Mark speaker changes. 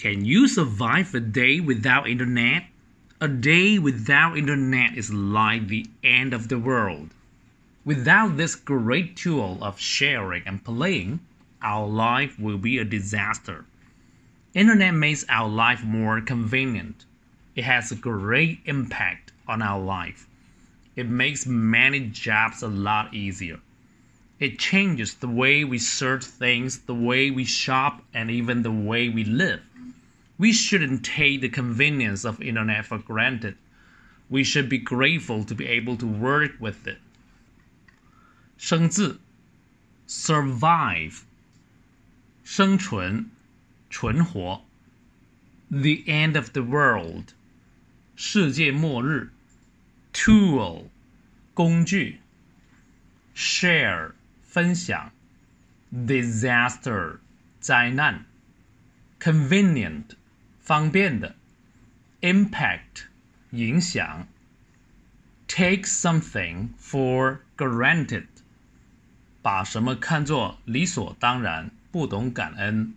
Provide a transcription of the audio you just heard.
Speaker 1: Can you survive a day without internet? A day without internet is like the end of the world. Without this great tool of sharing and playing, our life will be a disaster. Internet makes our life more convenient. It has a great impact on our life. It makes many jobs a lot easier. It changes the way we search things, the way we shop, and even the way we live. We shouldn't take the convenience of internet for granted. We should be grateful to be able to work with it. 生字 survive 生存存活 the end of the world 世界末日 tool 工具 share 分享，disaster 灾难，convenient 方便的，impact 影响，take something for granted 把什么看作理所当然，不懂感恩。